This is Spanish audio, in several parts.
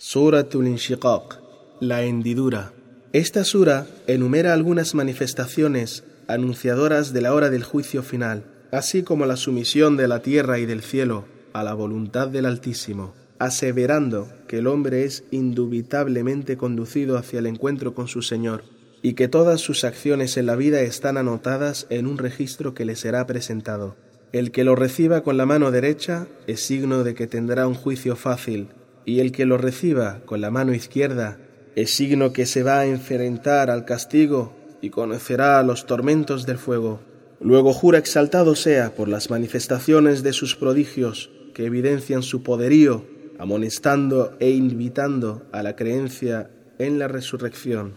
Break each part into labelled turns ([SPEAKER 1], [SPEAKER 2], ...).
[SPEAKER 1] Suratul Inshiqaq, la hendidura. Esta sura enumera algunas manifestaciones anunciadoras de la hora del juicio final, así como la sumisión de la tierra y del cielo a la voluntad del Altísimo, aseverando que el hombre es indubitablemente conducido hacia el encuentro con su Señor y que todas sus acciones en la vida están anotadas en un registro que le será presentado. El que lo reciba con la mano derecha es signo de que tendrá un juicio fácil y el que lo reciba con la mano izquierda es signo que se va a enfrentar al castigo y conocerá los tormentos del fuego. Luego jura exaltado sea por las manifestaciones de sus prodigios que evidencian su poderío, amonestando e invitando a la creencia en la resurrección.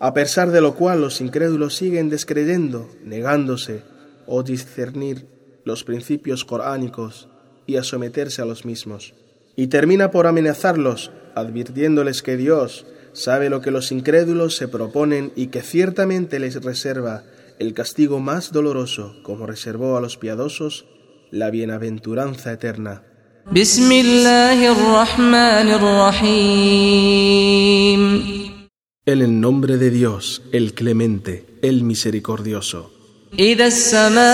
[SPEAKER 1] A pesar de lo cual los incrédulos siguen descreyendo, negándose o discernir los principios coránicos y a someterse a los mismos y termina por amenazarlos, advirtiéndoles que Dios sabe lo que los incrédulos se proponen y que ciertamente les reserva el castigo más doloroso, como reservó a los piadosos la bienaventuranza eterna. En el nombre de Dios, el clemente, el misericordioso.
[SPEAKER 2] إذا السماء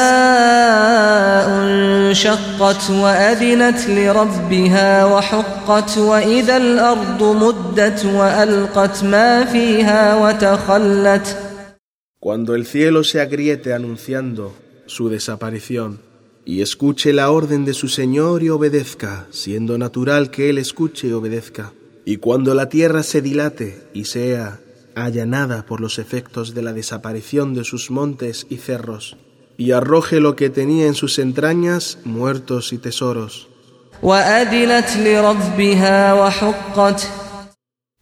[SPEAKER 2] انشقت وأذنت لربها وحقت وإذا الأرض مدت وألقت ما فيها وتخلت
[SPEAKER 1] Cuando el cielo se agriete anunciando su desaparición y escuche la orden de su Señor y obedezca, siendo natural que Él escuche y obedezca, y cuando la tierra se dilate y sea allanada por los efectos de la desaparición de sus montes y cerros, y arroje lo que tenía en sus entrañas, muertos y tesoros.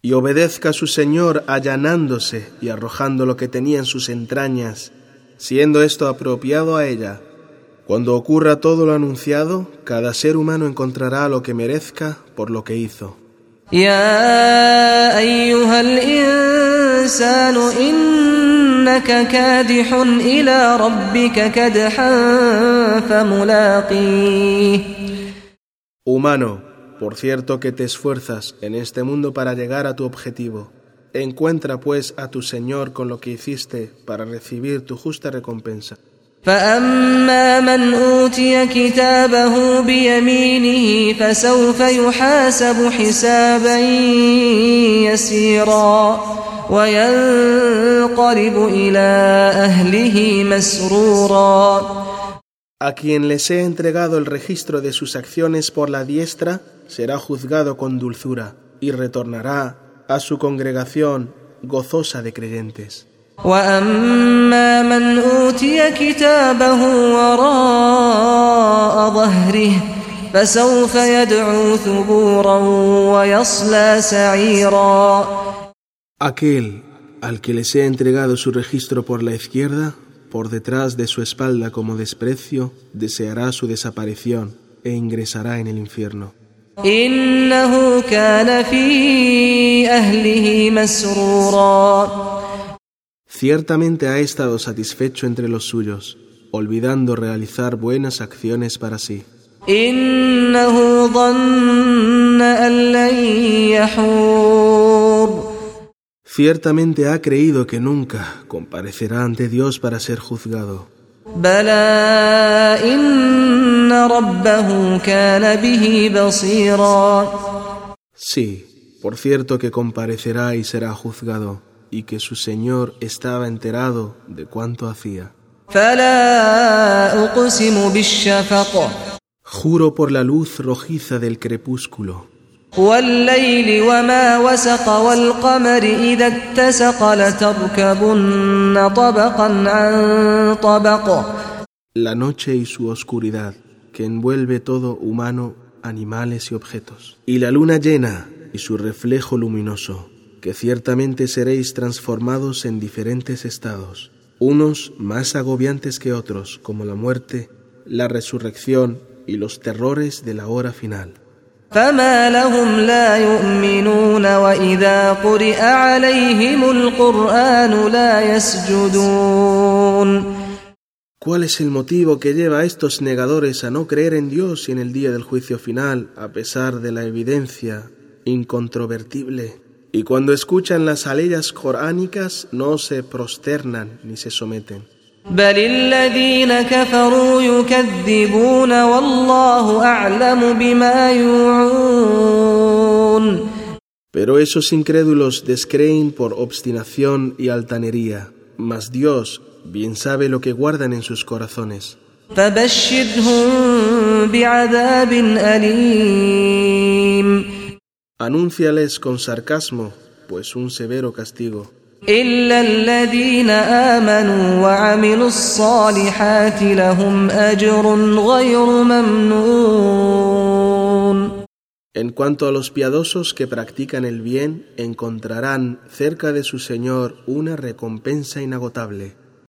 [SPEAKER 1] Y obedezca a su Señor allanándose y arrojando lo que tenía en sus entrañas, siendo esto apropiado a ella. Cuando ocurra todo lo anunciado, cada ser humano encontrará lo que merezca por lo que hizo. Humano, por cierto que te esfuerzas en este mundo para llegar a tu objetivo. Encuentra pues a tu Señor con lo que hiciste para recibir tu justa recompensa.
[SPEAKER 2] فأما من أوتي كتابه بيمينه فسوف يحاسب حسابا يسيرا وينقلب إلى أهله مسرورا
[SPEAKER 1] A quien les he entregado el registro de sus acciones por la diestra, será juzgado con dulzura y retornará a su congregación gozosa de creyentes.
[SPEAKER 2] واما من اوتي كتابه وراء ظهره فسوف يدعو ثبورا ويصلى سعيرا
[SPEAKER 1] Aquel al que les he entregado su registro por la izquierda, por detrás de su espalda como desprecio, deseará su desaparición e ingresará en el infierno.
[SPEAKER 2] إنه كان في أهله مسرورا
[SPEAKER 1] Ciertamente ha estado satisfecho entre los suyos, olvidando realizar buenas acciones para sí. Ciertamente ha creído que nunca comparecerá ante Dios para ser juzgado. Sí, por cierto que comparecerá y será juzgado y que su Señor estaba enterado de cuánto hacía. Juro por la luz rojiza del crepúsculo. La noche y su oscuridad, que envuelve todo humano, animales y objetos. Y la luna llena y su reflejo luminoso que ciertamente seréis transformados en diferentes estados, unos más agobiantes que otros, como la muerte, la resurrección y los terrores de la hora final. ¿Cuál es el motivo que lleva a estos negadores a no creer en Dios y en el día del juicio final, a pesar de la evidencia incontrovertible y cuando escuchan las aleyas coránicas no se prosternan ni se someten. Pero esos incrédulos descreen por obstinación y altanería, mas Dios bien sabe lo que guardan en sus corazones.
[SPEAKER 2] فبشرهم بعذاب أليم
[SPEAKER 1] Anúnciales con sarcasmo, pues un severo castigo.
[SPEAKER 2] إلا الذين آمنوا وعملوا الصالحات لهم أجر غير ممنون
[SPEAKER 1] En cuanto a los piadosos que practican el bien, encontrarán cerca de su Señor una recompensa inagotable.